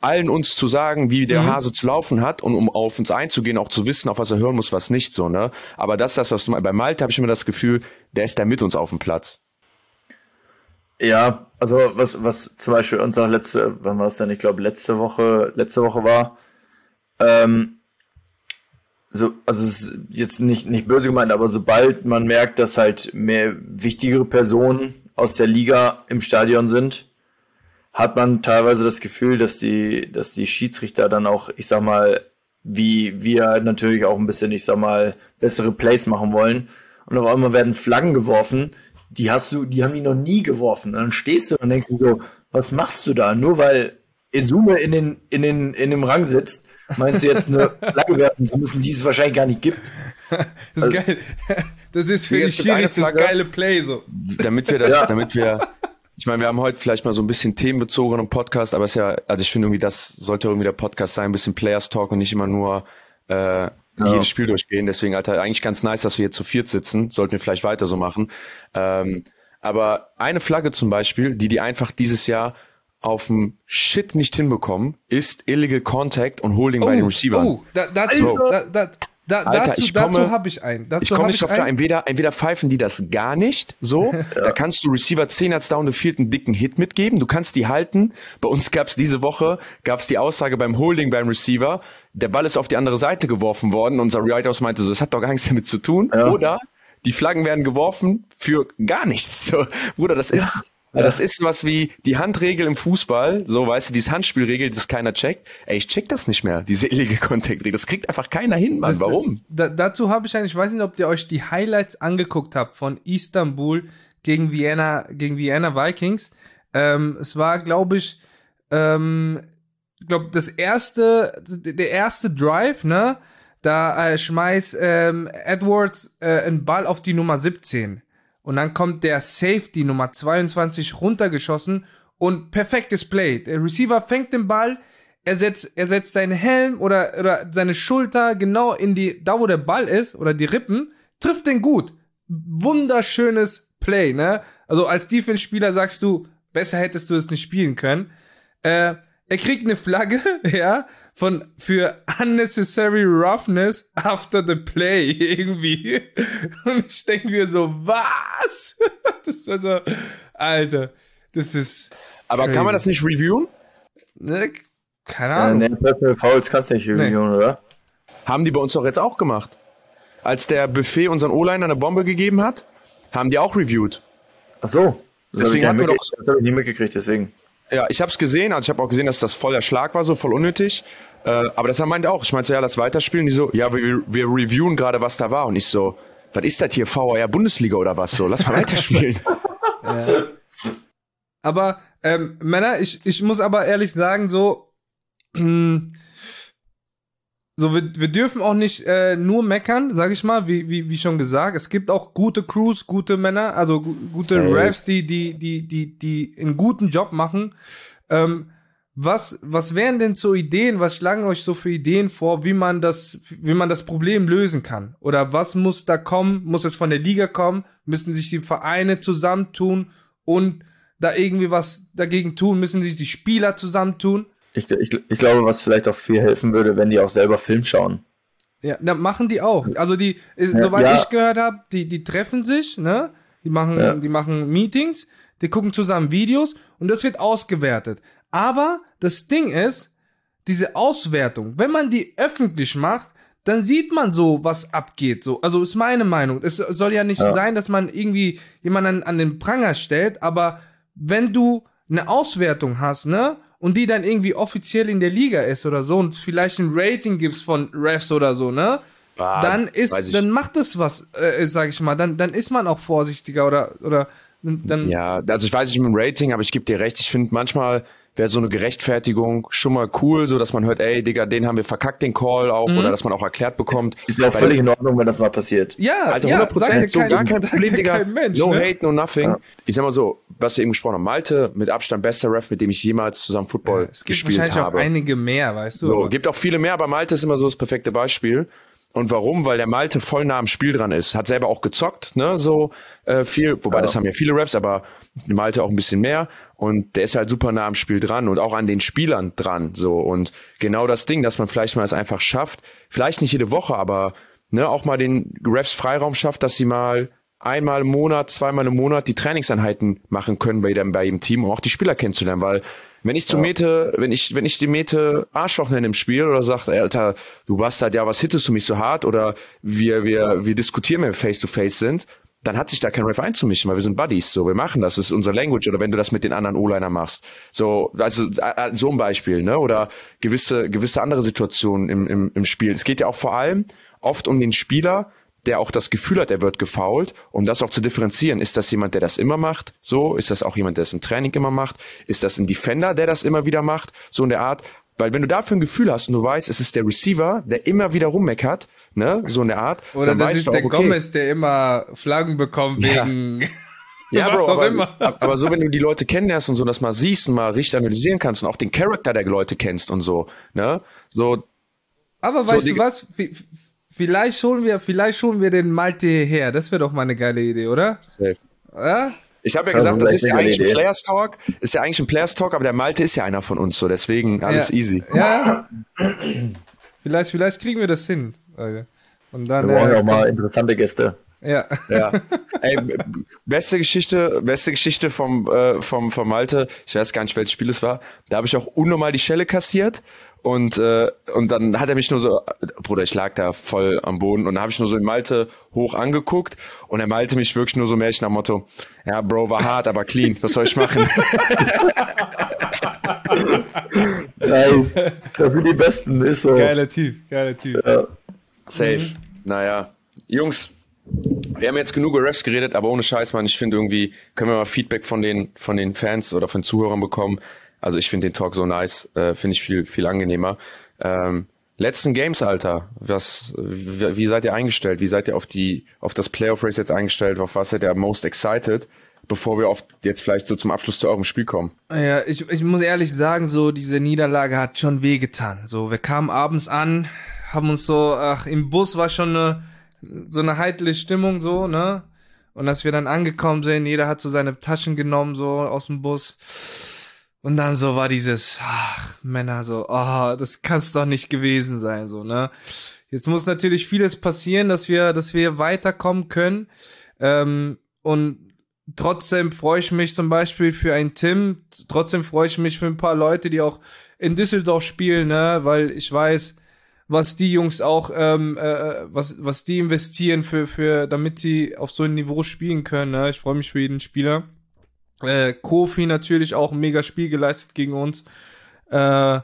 allen uns zu sagen, wie der mhm. Hase zu laufen hat und um auf uns einzugehen, auch zu wissen, auf was er hören muss, was nicht so, ne? Aber das ist das, was du meinst. Bei Malte habe ich immer das Gefühl, der ist da mit uns auf dem Platz. Ja, also was, was zum Beispiel unser letzte, wann war es denn? Ich glaube, letzte Woche, letzte Woche war, ähm, so, also es ist jetzt nicht, nicht böse gemeint, aber sobald man merkt, dass halt mehr wichtigere Personen aus der Liga im Stadion sind, hat man teilweise das Gefühl, dass die, dass die Schiedsrichter dann auch, ich sag mal, wie wir natürlich auch ein bisschen, ich sag mal, bessere Plays machen wollen. Und auf einmal werden Flaggen geworfen, die hast du, die haben die noch nie geworfen. Und dann stehst du und denkst dir so, was machst du da? Nur weil Esume in den, in den, in dem Rang sitzt, meinst du jetzt eine Flagge werfen zu müssen, die es wahrscheinlich gar nicht gibt? Das ist also, geil. Das ist für die Schiris das geile Play, so. Damit wir das, ja. damit wir, ich meine, wir haben heute vielleicht mal so ein bisschen themenbezogenen Podcast, aber es ist ja, also ich finde irgendwie, das sollte irgendwie der Podcast sein, ein bisschen Players Talk und nicht immer nur äh, ja. jedes Spiel durchgehen. Deswegen, Alter, eigentlich ganz nice, dass wir hier zu viert sitzen. Sollten wir vielleicht weiter so machen. Ähm, aber eine Flagge zum Beispiel, die die einfach dieses Jahr auf dem Shit nicht hinbekommen, ist Illegal Contact und Holding oh, bei den Receivern. Oh, da, dazu, da, da, da, Alter, dazu, ich komme, dazu habe ich einen. Dazu ich komme nicht auf da, entweder, entweder pfeifen die das gar nicht, so, ja. da kannst du Receiver 10 als down the field einen dicken Hit mitgeben, du kannst die halten. Bei uns gab's diese Woche, gab's die Aussage beim Holding beim Receiver, der Ball ist auf die andere Seite geworfen worden, unser Write-House meinte so, das hat doch gar nichts damit zu tun, ja. oder die Flaggen werden geworfen für gar nichts. So, Bruder, das ist, ja. Das ist was wie die Handregel im Fußball, so weißt du, diese Handspielregel, das keiner checkt. Ey, ich check das nicht mehr, diese illegal Contact-Regel. Das kriegt einfach keiner hin, Mann. Das, Warum? Da, dazu habe ich eigentlich, ich weiß nicht, ob ihr euch die Highlights angeguckt habt von Istanbul gegen Vienna, gegen Vienna Vikings. Ähm, es war, glaube ich, ähm, glaube das erste, der erste Drive, ne? Da äh, schmeißt ähm, Edwards äh, einen Ball auf die Nummer 17 und dann kommt der Safety Nummer 22 runtergeschossen und perfektes Play. Der Receiver fängt den Ball, er setzt, er setzt seinen Helm oder, oder seine Schulter genau in die, da wo der Ball ist, oder die Rippen, trifft den gut. Wunderschönes Play, ne? Also als Defense-Spieler sagst du, besser hättest du es nicht spielen können. Äh, er kriegt eine Flagge, ja, von für unnecessary roughness after the play irgendwie. Und ich denke mir so, was? Das war so, Alter, das ist. Aber crazy. kann man das nicht reviewen? Ne, keine Ahnung. Ja, ne, Fouls kannst du nicht reviewen, nee. oder? Haben die bei uns doch jetzt auch gemacht. Als der Buffet unseren O-Line eine Bombe gegeben hat, haben die auch reviewed. Ach so. Das deswegen habe ich, doch, das hab ich nie mitgekriegt, deswegen. Ja, ich habe es gesehen, also ich habe auch gesehen, dass das voll der Schlag war, so voll unnötig. Äh, aber das meinte auch. Ich meinte so, ja, lass weiterspielen. Die so, ja, wir, wir reviewen gerade, was da war. Und ich so, was ist das hier, VR Bundesliga oder was so? Lass mal weiterspielen. ja. Aber, ähm, Männer, ich, ich muss aber ehrlich sagen, so, hm, so, wir, wir dürfen auch nicht äh, nur meckern, sag ich mal, wie, wie, wie schon gesagt. Es gibt auch gute Crews, gute Männer, also gute Safe. Refs, die, die, die, die, die einen guten Job machen. Ähm, was, was wären denn so Ideen, was schlagen euch so für Ideen vor, wie man das, wie man das Problem lösen kann? Oder was muss da kommen? Muss es von der Liga kommen? Müssen sich die Vereine zusammentun und da irgendwie was dagegen tun? Müssen sich die Spieler zusammentun? Ich, ich, ich glaube, was vielleicht auch viel helfen würde, wenn die auch selber Film schauen. Ja, na, machen die auch. Also die, ist, ja, soweit ja. ich gehört habe, die, die treffen sich, ne? Die machen, ja. die machen Meetings, die gucken zusammen Videos und das wird ausgewertet. Aber das Ding ist, diese Auswertung, wenn man die öffentlich macht, dann sieht man so, was abgeht. So, also ist meine Meinung. Es soll ja nicht ja. sein, dass man irgendwie jemanden an, an den Pranger stellt, aber wenn du eine Auswertung hast, ne, und die dann irgendwie offiziell in der Liga ist oder so und vielleicht ein Rating gibst von Refs oder so, ne? Ah, dann ist, dann macht es was, äh, sag ich mal, dann, dann ist man auch vorsichtiger oder, oder dann. Ja, also ich weiß nicht mit dem Rating, aber ich gebe dir recht, ich finde manchmal wäre so eine Gerechtfertigung schon mal cool, so dass man hört, ey, Digga, den haben wir verkackt, den Call auch, mhm. oder dass man auch erklärt bekommt. Ist, ist ja auch völlig in Ordnung, wenn das mal passiert. Ja, Alter, 100 Prozent, ja, so kein, gar kein Problem, Digga. Kein Mensch, no ne? hate, no nothing. Ja. Ich sag mal so, was wir eben gesprochen haben, Malte, mit Abstand bester Ref, mit dem ich jemals zusammen Football ja, es gibt gespielt wahrscheinlich habe. auch einige mehr, weißt du. So, gibt auch viele mehr, aber Malte ist immer so das perfekte Beispiel. Und warum? Weil der Malte voll nah am Spiel dran ist. Hat selber auch gezockt, ne, so äh, viel, wobei ja. das haben ja viele Raps, aber Malte auch ein bisschen mehr. Und der ist halt super nah am Spiel dran und auch an den Spielern dran. So. Und genau das Ding, dass man vielleicht mal es einfach schafft, vielleicht nicht jede Woche, aber ne, auch mal den Refs Freiraum schafft, dass sie mal einmal im Monat, zweimal im Monat die Trainingseinheiten machen können bei dem, bei dem Team, um auch die Spieler kennenzulernen, weil wenn ich zu ja. Mete, wenn ich, wenn ich die Mete Arschloch nenne im Spiel oder sagt, Alter, du Bastard, ja, was hittest du mich so hart oder wir, wir, wir diskutieren, wenn wir face to face sind, dann hat sich da kein Ref einzumischen, weil wir sind Buddies, so, wir machen das, das ist unser Language, oder wenn du das mit den anderen O-Liner machst. So, also, äh, so ein Beispiel, ne, oder gewisse, gewisse andere Situationen im, im, im Spiel. Es geht ja auch vor allem oft um den Spieler, der auch das Gefühl hat, er wird gefault, um das auch zu differenzieren. Ist das jemand, der das immer macht? So, ist das auch jemand, der es im Training immer macht? Ist das ein Defender, der das immer wieder macht? So in der Art. Weil wenn du dafür ein Gefühl hast und du weißt, es ist der Receiver, der immer wieder rummeckert, ne, so in der Art. Oder dann das ist der okay, Gomez, der immer Flaggen bekommt wegen. Ja. Ja, Bro, aber, aber, so, wenn du die Leute kennenlernst und so das mal siehst und mal richtig analysieren kannst und auch den Charakter der Leute kennst und so, ne? So. Aber weißt so, du was? Vielleicht holen wir, vielleicht holen wir den Malte her. Das wäre doch mal eine geile Idee, oder? Safe. Ja? Ich habe ja das gesagt, das ist ja eigentlich Idee. ein Players Talk, ist ja eigentlich ein Players Talk, aber der Malte ist ja einer von uns, so deswegen alles ja. easy. Ja. vielleicht, vielleicht kriegen wir das hin. Und dann, wir brauchen ja äh, auch mal interessante Gäste. Ja. ja. Ey, beste Geschichte, beste Geschichte vom, äh, vom, vom Malte. Ich weiß gar nicht, welches Spiel es war. Da habe ich auch unnormal die Schelle kassiert und, äh, und dann hat er mich nur so, Bruder, ich lag da voll am Boden und dann habe ich nur so in Malte hoch angeguckt und er malte mich wirklich nur so mäßig nach Motto, ja, Bro, war hart, aber clean, was soll ich machen? nice. Das sind die Besten, ist so. Geiler Typ, geiler Typ. Ja. Safe. Mhm. Naja, Jungs, wir haben jetzt genug über Refs geredet, aber ohne Scheiß, Mann, ich finde irgendwie, können wir mal Feedback von den, von den Fans oder von Zuhörern bekommen, also ich finde den Talk so nice, äh, finde ich viel, viel angenehmer. Ähm, letzten Games, Alter, was, wie, wie, seid ihr eingestellt? Wie seid ihr auf die, auf das Playoff Race jetzt eingestellt? Auf was seid ihr most excited? Bevor wir auf jetzt vielleicht so zum Abschluss zu eurem Spiel kommen. Ja, ich, ich muss ehrlich sagen, so diese Niederlage hat schon wehgetan. So, wir kamen abends an, haben uns so, ach, im Bus war schon eine, so eine heitle Stimmung, so, ne? Und als wir dann angekommen sind, jeder hat so seine Taschen genommen, so aus dem Bus und dann so war dieses, ach, Männer, so, oh, das kann's doch nicht gewesen sein, so, ne? Jetzt muss natürlich vieles passieren, dass wir, dass wir weiterkommen können. Ähm, und trotzdem freue ich mich zum Beispiel für einen Tim, trotzdem freue ich mich für ein paar Leute, die auch in Düsseldorf spielen, ne? Weil ich weiß, was die Jungs auch, ähm, äh, was, was die investieren für, für, damit sie auf so ein Niveau spielen können. Ne? Ich freue mich für jeden Spieler. Äh, Kofi natürlich auch ein mega Spiel geleistet gegen uns. Äh,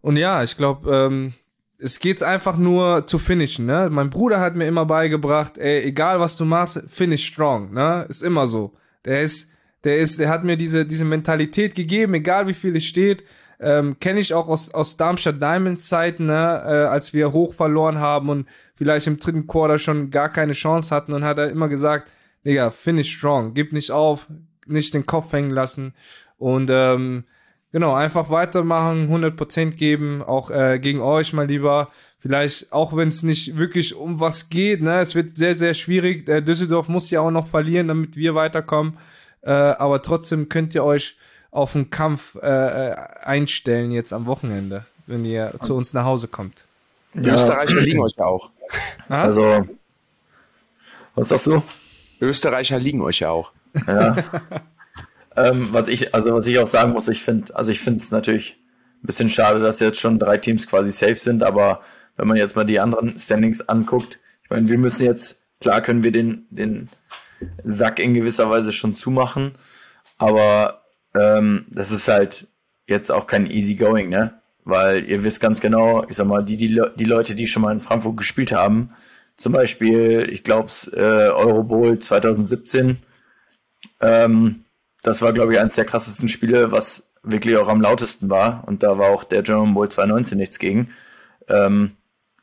und ja, ich glaube, ähm, es geht's einfach nur zu finishen, ne? Mein Bruder hat mir immer beigebracht, ey, egal was du machst, finish strong, ne? Ist immer so. Der ist, der ist, der hat mir diese, diese Mentalität gegeben, egal wie viel es steht. Ähm, Kenne ich auch aus, aus Darmstadt Diamonds Zeiten, ne? Äh, als wir hoch verloren haben und vielleicht im dritten Quarter schon gar keine Chance hatten und hat er immer gesagt, Digga, finish strong, gib nicht auf, nicht den Kopf hängen lassen und ähm, genau, einfach weitermachen, 100% geben, auch äh, gegen euch mal lieber. Vielleicht, auch wenn es nicht wirklich um was geht, ne, es wird sehr, sehr schwierig. Äh, Düsseldorf muss ja auch noch verlieren, damit wir weiterkommen. Äh, aber trotzdem könnt ihr euch auf einen Kampf äh, äh einstellen jetzt am Wochenende, wenn ihr zu uns nach Hause kommt. Ja. Österreicher liegen euch ja auch. Also, was sagst du? Österreicher liegen euch ja auch. Ja. ähm, was ich, also was ich auch sagen muss, ich finde, also ich finde es natürlich ein bisschen schade, dass jetzt schon drei Teams quasi safe sind, aber wenn man jetzt mal die anderen Standings anguckt, ich meine, wir müssen jetzt, klar können wir den, den Sack in gewisser Weise schon zumachen, aber ähm, das ist halt jetzt auch kein easy going, ne? Weil ihr wisst ganz genau, ich sag mal, die, die, die Leute, die schon mal in Frankfurt gespielt haben, zum Beispiel, ich glaube, äh, Eurobowl 2017, ähm, das war, glaube ich, eines der krassesten Spiele, was wirklich auch am lautesten war. Und da war auch der German Bowl 2019 nichts gegen. Ähm,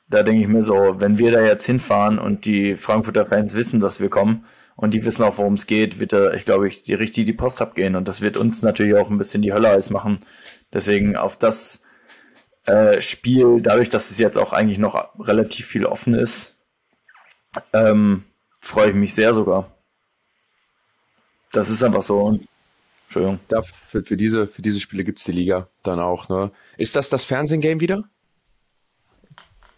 da denke ich mir so, wenn wir da jetzt hinfahren und die Frankfurter Fans wissen, dass wir kommen und die wissen auch, worum es geht, wird da, ich glaube, ich, die richtig die Post abgehen. Und das wird uns natürlich auch ein bisschen die Hölle Eis machen. Deswegen auf das äh, Spiel, dadurch, dass es jetzt auch eigentlich noch relativ viel offen ist, ähm, freue ich mich sehr sogar. Das ist einfach so. Entschuldigung. Da, für, für, diese, für diese Spiele gibt es die Liga dann auch. Ne? Ist das das Fernsehgame wieder?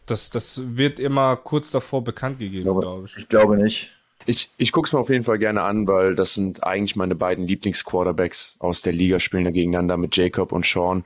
Das, das wird immer kurz davor bekannt gegeben, glaube, glaube ich. Ich glaube nicht. Ich, ich gucke es mir auf jeden Fall gerne an, weil das sind eigentlich meine beiden Lieblingsquarterbacks aus der Liga, spielen da gegeneinander mit Jacob und Sean.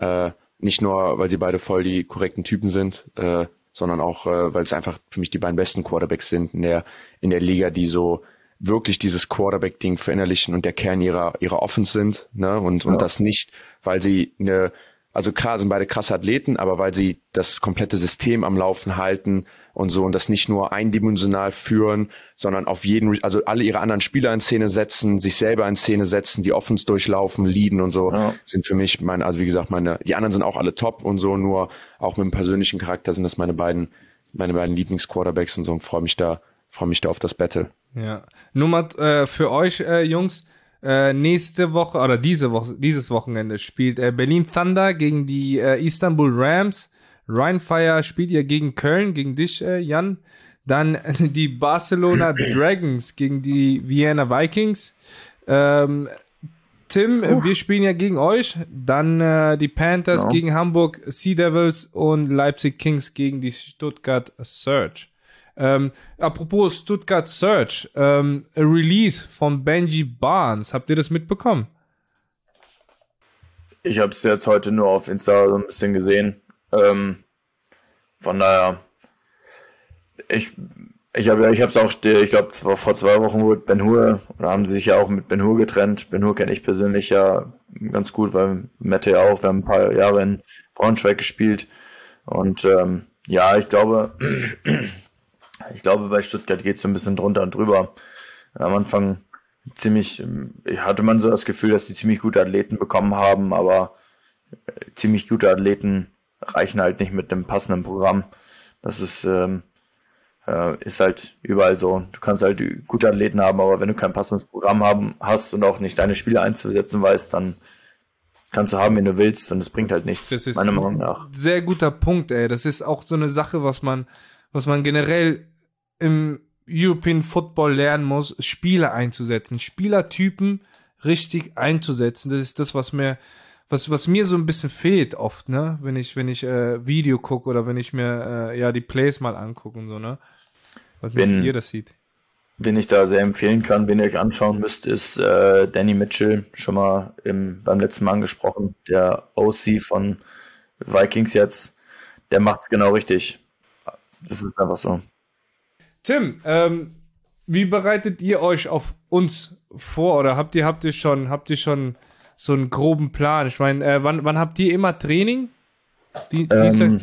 Äh, nicht nur, weil sie beide voll die korrekten Typen sind, äh, sondern auch, äh, weil es einfach für mich die beiden besten Quarterbacks sind in der, in der Liga, die so wirklich dieses Quarterback-Ding verinnerlichen und der Kern ihrer, ihrer Offense sind, ne? Und, und das nicht, weil sie eine, also klar sind beide krasse Athleten, aber weil sie das komplette System am Laufen halten und so und das nicht nur eindimensional führen, sondern auf jeden, also alle ihre anderen Spieler in Szene setzen, sich selber in Szene setzen, die Offense durchlaufen, leaden und so, ja. sind für mich meine, also wie gesagt, meine, die anderen sind auch alle top und so, nur auch mit dem persönlichen Charakter sind das meine beiden, meine beiden Lieblingsquarterbacks und so und freue mich da, freue mich da auf das Battle. Ja. Nummer äh, für euch, äh, Jungs, äh, nächste Woche oder diese Woche, dieses Wochenende spielt äh, Berlin Thunder gegen die äh, Istanbul Rams. Rheinfire spielt ihr gegen Köln, gegen dich, äh, Jan. Dann die Barcelona Dragons gegen die Vienna Vikings. Ähm, Tim, uh. wir spielen ja gegen euch. Dann äh, die Panthers no. gegen Hamburg Sea Devils und Leipzig Kings gegen die Stuttgart Surge. Ähm, apropos Stuttgart Search, ähm, a Release von Benji Barnes. Habt ihr das mitbekommen? Ich habe es jetzt heute nur auf Insta so ein bisschen gesehen. Ähm, von daher, ich, ich habe ich es auch, ich glaube, vor zwei Wochen wurde Ben Hur, oder haben sie sich ja auch mit Ben Hur getrennt. Ben Hur kenne ich persönlich ja ganz gut, weil Mette ja auch, wir haben ein paar Jahre in Braunschweig gespielt. Und ähm, ja, ich glaube, ich glaube, bei Stuttgart geht es so ein bisschen drunter und drüber. Am Anfang ziemlich, hatte man so das Gefühl, dass die ziemlich gute Athleten bekommen haben, aber äh, ziemlich gute Athleten reichen halt nicht mit dem passenden Programm. Das ist, ähm, äh, ist halt überall so. Du kannst halt gute Athleten haben, aber wenn du kein passendes Programm haben hast und auch nicht deine Spiele einzusetzen weißt, dann kannst du haben, wenn du willst, und das bringt halt nichts, das ist meiner Meinung nach. Sehr guter Punkt, ey. Das ist auch so eine Sache, was man, was man generell im European Football lernen muss, Spieler einzusetzen, Spielertypen richtig einzusetzen. Das ist das, was mir, was, was mir so ein bisschen fehlt oft, ne, wenn ich, wenn ich äh, Video gucke oder wenn ich mir äh, ja die Plays mal angucke und so, ne? Was wenn, ihr das sieht. Wen ich da sehr empfehlen kann, wen ihr euch anschauen müsst, ist äh, Danny Mitchell, schon mal im, beim letzten Mal angesprochen, der OC von Vikings jetzt. Der macht es genau richtig. Das ist einfach so. Tim, ähm, wie bereitet ihr euch auf uns vor oder habt ihr habt ihr schon habt ihr schon so einen groben Plan? Ich meine, äh, wann, wann habt ihr immer Training? Die, ähm,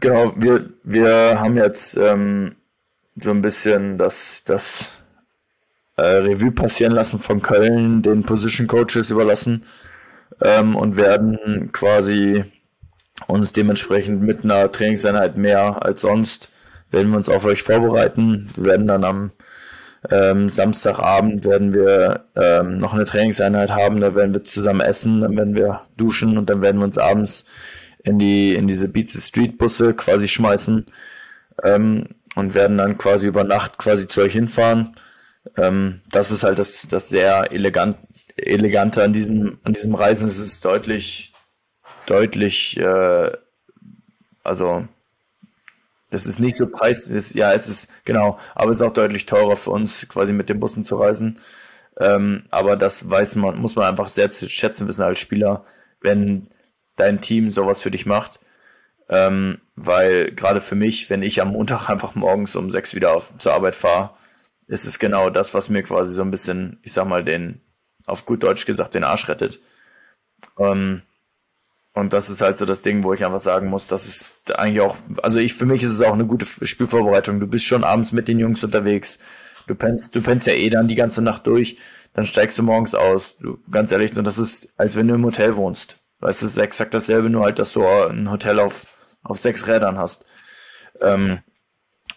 genau, wir wir haben jetzt ähm, so ein bisschen das das äh, Revue passieren lassen von Köln, den Position Coaches überlassen ähm, und werden quasi uns dementsprechend mit einer Trainingseinheit mehr als sonst werden wir uns auf euch vorbereiten. Wir werden dann am ähm, Samstagabend werden wir ähm, noch eine Trainingseinheit haben, da werden wir zusammen essen, dann werden wir duschen und dann werden wir uns abends in die in diese Beats Street Busse quasi schmeißen ähm, und werden dann quasi über Nacht quasi zu euch hinfahren. Ähm, das ist halt das das sehr elegant elegante an diesem an diesem Reisen. Es ist deutlich deutlich äh, also das ist nicht so preis, ist, ja, es ist, genau, aber es ist auch deutlich teurer für uns, quasi mit den Bussen zu reisen. Ähm, aber das weiß man, muss man einfach sehr zu schätzen wissen als Spieler, wenn dein Team sowas für dich macht. Ähm, weil gerade für mich, wenn ich am Montag einfach morgens um sechs wieder auf, zur Arbeit fahre, ist es genau das, was mir quasi so ein bisschen, ich sag mal, den, auf gut Deutsch gesagt, den Arsch rettet. Ähm, und das ist halt so das Ding, wo ich einfach sagen muss, das ist eigentlich auch, also ich, für mich ist es auch eine gute Spielvorbereitung. Du bist schon abends mit den Jungs unterwegs. Du pennst, du pennst ja eh dann die ganze Nacht durch. Dann steigst du morgens aus. Du, ganz ehrlich, und das ist, als wenn du im Hotel wohnst. Weißt du, es ist exakt dasselbe, nur halt, dass du ein Hotel auf, auf sechs Rädern hast. Ähm,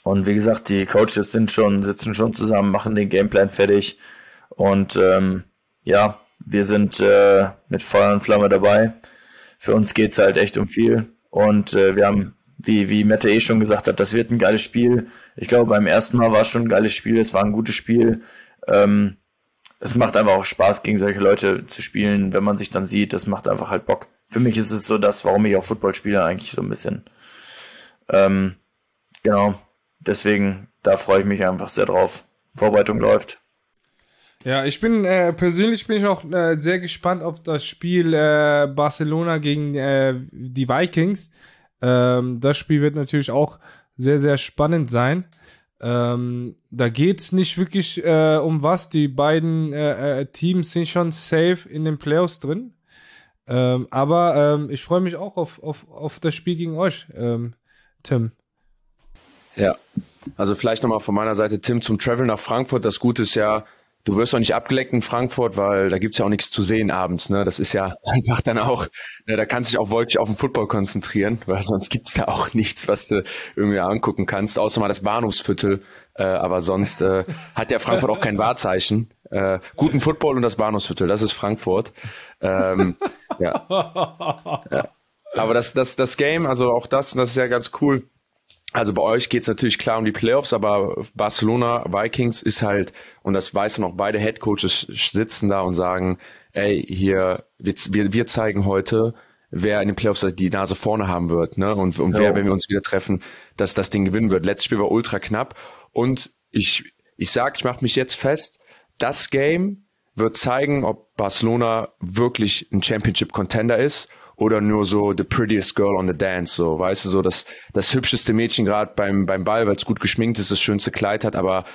und wie gesagt, die Coaches sind schon, sitzen schon zusammen, machen den Gameplan fertig. Und ähm, ja, wir sind äh, mit Feuer und Flamme dabei für uns geht es halt echt um viel. Und äh, wir haben, wie, wie Mette eh schon gesagt hat, das wird ein geiles Spiel. Ich glaube, beim ersten Mal war es schon ein geiles Spiel, es war ein gutes Spiel. Ähm, es macht einfach auch Spaß, gegen solche Leute zu spielen, wenn man sich dann sieht. Das macht einfach halt Bock. Für mich ist es so das, warum ich auch Football spiele, eigentlich so ein bisschen. Ähm, genau. Deswegen, da freue ich mich einfach sehr drauf. Vorbereitung läuft. Ja, ich bin äh, persönlich bin ich auch äh, sehr gespannt auf das Spiel äh, Barcelona gegen äh, die Vikings. Ähm, das Spiel wird natürlich auch sehr, sehr spannend sein. Ähm, da geht's nicht wirklich äh, um was. Die beiden äh, äh, Teams sind schon safe in den Playoffs drin. Ähm, aber ähm, ich freue mich auch auf, auf, auf das Spiel gegen euch, ähm, Tim. Ja, also vielleicht nochmal von meiner Seite, Tim, zum Travel nach Frankfurt. Das Gute ist ja, du wirst auch nicht abgeleckt in Frankfurt, weil da gibt's ja auch nichts zu sehen abends. Ne? Das ist ja einfach dann auch, ne, da kannst du dich auch wirklich auf den Football konzentrieren, weil sonst gibt's da auch nichts, was du irgendwie angucken kannst, außer mal das Bahnhofsviertel. Äh, aber sonst äh, hat ja Frankfurt auch kein Wahrzeichen. Äh, guten Football und das Bahnhofsviertel, das ist Frankfurt. Ähm, ja. ja. Aber das, das, das Game, also auch das, das ist ja ganz cool. Also bei euch geht's natürlich klar um die Playoffs, aber Barcelona Vikings ist halt, und das weiß noch, beide Headcoaches sitzen da und sagen, ey, hier, wir, wir zeigen heute, wer in den Playoffs die Nase vorne haben wird, ne? Und, und wer, wenn wir uns wieder treffen, dass das Ding gewinnen wird. Letztes Spiel war ultra knapp. Und ich, ich sag, ich mache mich jetzt fest, das Game wird zeigen, ob Barcelona wirklich ein Championship-Contender ist oder nur so the prettiest girl on the dance, so, weißt du, so das, das hübscheste Mädchen gerade beim, beim Ball, weil es gut geschminkt ist, das schönste Kleid hat, aber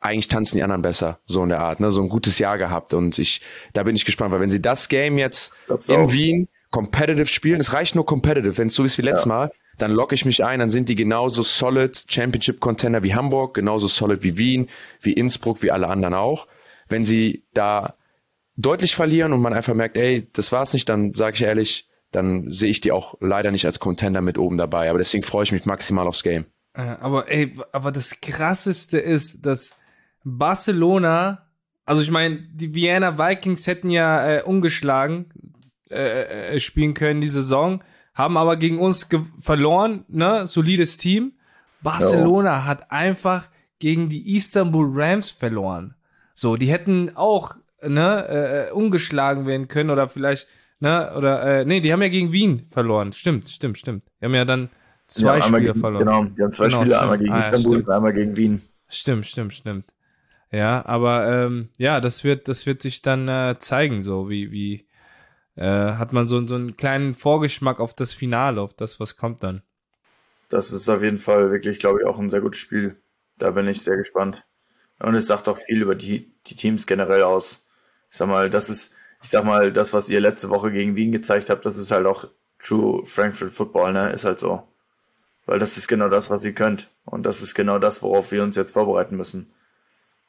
eigentlich tanzen die anderen besser, so in der Art, ne, so ein gutes Jahr gehabt und ich, da bin ich gespannt, weil wenn sie das Game jetzt in auch. Wien competitive spielen, es reicht nur competitive, wenn es so ist wie letztes ja. Mal, dann locke ich mich ein, dann sind die genauso solid Championship Contender wie Hamburg, genauso solid wie Wien, wie Innsbruck, wie alle anderen auch. Wenn sie da deutlich verlieren und man einfach merkt, ey, das war's nicht, dann sage ich ehrlich, dann sehe ich die auch leider nicht als Contender mit oben dabei. Aber deswegen freue ich mich maximal aufs Game. Äh, aber ey, aber das krasseste ist, dass Barcelona, also ich meine, die Vienna Vikings hätten ja äh, ungeschlagen äh, äh, spielen können die Saison, haben aber gegen uns verloren, ne? Solides Team. Barcelona ja. hat einfach gegen die Istanbul Rams verloren. So, die hätten auch ne, äh, äh ungeschlagen werden können oder vielleicht Ne? Oder, äh, nee, die haben ja gegen Wien verloren. Stimmt, stimmt, stimmt. Die haben ja dann zwei ja, Spiele gegen, verloren. Genau, die haben zwei genau, Spiele, stimmt. einmal gegen ah, Istanbul und einmal gegen Wien. Stimmt, stimmt, stimmt. Ja, aber ähm, ja, das wird, das wird sich dann äh, zeigen, so wie, wie äh, hat man so, so einen kleinen Vorgeschmack auf das Finale, auf das, was kommt dann. Das ist auf jeden Fall wirklich, glaube ich, auch ein sehr gutes Spiel. Da bin ich sehr gespannt. Und es sagt auch viel über die, die Teams generell aus. Ich sag mal, das ist, ich sag mal, das, was ihr letzte Woche gegen Wien gezeigt habt, das ist halt auch True Frankfurt Football, ne? Ist halt so. Weil das ist genau das, was ihr könnt. Und das ist genau das, worauf wir uns jetzt vorbereiten müssen.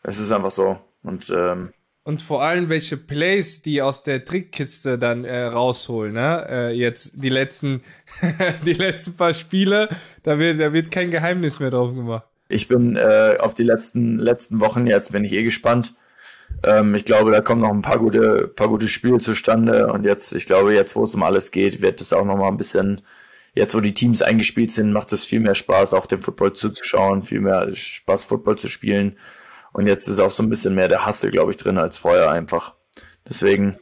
Es ist einfach so. Und, ähm, und vor allem, welche Plays die aus der Trickkiste dann äh, rausholen, ne? Äh, jetzt die letzten, die letzten paar Spiele, da wird, da wird kein Geheimnis mehr drauf gemacht. Ich bin äh, auf die letzten, letzten Wochen jetzt, bin ich eh gespannt. Ähm, ich glaube, da kommen noch ein paar gute, paar gute Spiele zustande. Und jetzt, ich glaube, jetzt, wo es um alles geht, wird es auch noch mal ein bisschen, jetzt wo die Teams eingespielt sind, macht es viel mehr Spaß, auch dem Football zuzuschauen, viel mehr Spaß, Football zu spielen. Und jetzt ist auch so ein bisschen mehr der Hassel, glaube ich, drin als vorher einfach. Deswegen.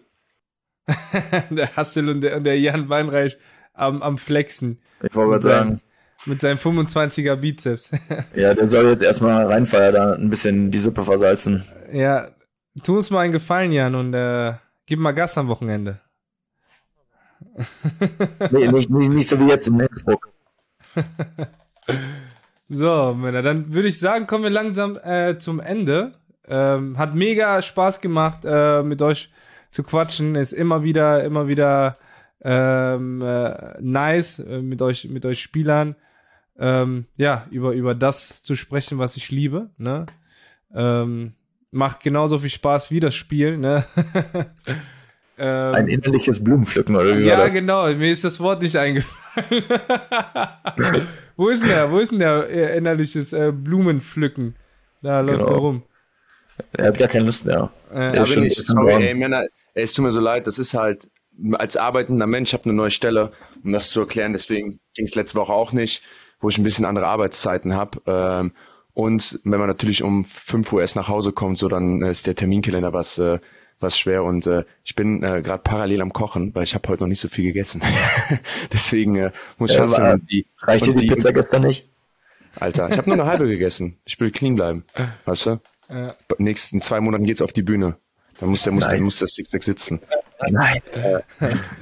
der Hassel und der, und der Jan Weinreich am, am Flexen. Ich wollte gerade sagen. Mit seinem 25er Bizeps. ja, der soll jetzt erstmal reinfeiern, da ein bisschen die Suppe versalzen. Ja, tu uns mal einen Gefallen, Jan, und äh, gib mal Gas am Wochenende. nee, nicht, nicht, nicht so wie jetzt in Innsbruck. so, Männer, dann würde ich sagen, kommen wir langsam äh, zum Ende. Ähm, hat mega Spaß gemacht, äh, mit euch zu quatschen. Ist immer wieder, immer wieder ähm, äh, nice äh, mit euch, mit euch Spielern. Ähm, ja, über, über das zu sprechen, was ich liebe. Ne? Ähm, macht genauso viel Spaß wie das Spiel, ne? ähm, Ein innerliches Blumenpflücken, oder wie Ja, war das? genau, mir ist das Wort nicht eingefallen. wo ist denn der, wo ist denn der äh, innerliches äh, Blumenpflücken? Da läuft genau. er rum. Er hat gar keine Lust mehr. Äh, ja, schon, ich, sorry, ey, Männer, ey, es tut mir so leid, das ist halt, als arbeitender Mensch, ich habe eine neue Stelle, um das zu erklären, deswegen ging es letzte Woche auch nicht, wo ich ein bisschen andere Arbeitszeiten habe. Ähm, und wenn man natürlich um 5 Uhr erst nach Hause kommt, so dann ist der Terminkalender was, äh, was schwer. Und äh, ich bin äh, gerade parallel am Kochen, weil ich habe heute noch nicht so viel gegessen. Deswegen äh, muss ich ja, fassen. Und die, reicht dir die, die Pizza gestern nicht? Alter, ich habe nur eine halbe gegessen. Ich will clean bleiben. Weißt du? Ja. Nächsten zwei Monaten geht's auf die Bühne. Dann muss der muss, nice. dann muss der Sixpack sitzen. Nice. äh,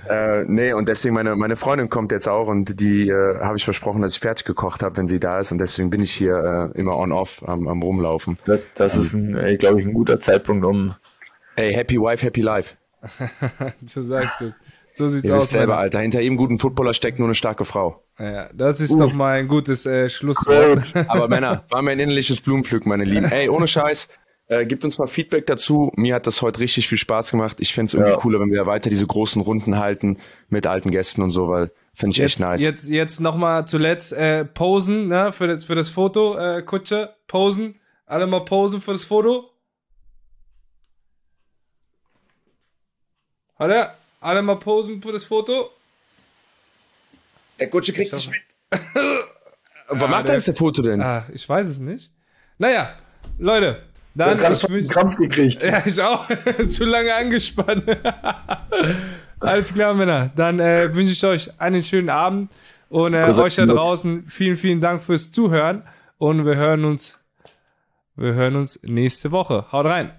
äh, nee, und deswegen meine, meine Freundin kommt jetzt auch und die äh, habe ich versprochen, dass ich fertig gekocht habe, wenn sie da ist. Und deswegen bin ich hier äh, immer on-off am, am Rumlaufen. Das, das ist, glaube ich, ein guter Zeitpunkt, um. Ey, happy wife, happy life. du sagst es. So sieht's Ihr aus. wisst selber, Alter. Hinter jedem guten Footballer steckt nur eine starke Frau. Ja, das ist uh. doch mal ein gutes äh, Schlusswort. Aber Männer, war mir ein innerliches Blumenpflück, meine Lieben. Ey, ohne Scheiß, äh, gebt uns mal Feedback dazu. Mir hat das heute richtig viel Spaß gemacht. Ich fände es irgendwie ja. cooler, wenn wir weiter diese großen Runden halten mit alten Gästen und so, weil finde ich jetzt, echt nice. Jetzt, jetzt nochmal zuletzt äh, posen, ne, für das, für das Foto, äh, Kutsche, posen. Alle mal posen für das Foto. Hat er? Alle mal posen für das Foto. Der Kutsche kriegt sich mit. Was ja, macht der, das der Foto denn? Ah, ich weiß es nicht. Naja, Leute, dann ich habe einen Krampf gekriegt. Ja, ich auch. Zu lange angespannt. Alles klar, Männer. Dann äh, wünsche ich euch einen schönen Abend und äh, euch da draußen vielen, vielen Dank fürs Zuhören und wir hören uns, wir hören uns nächste Woche. Haut rein.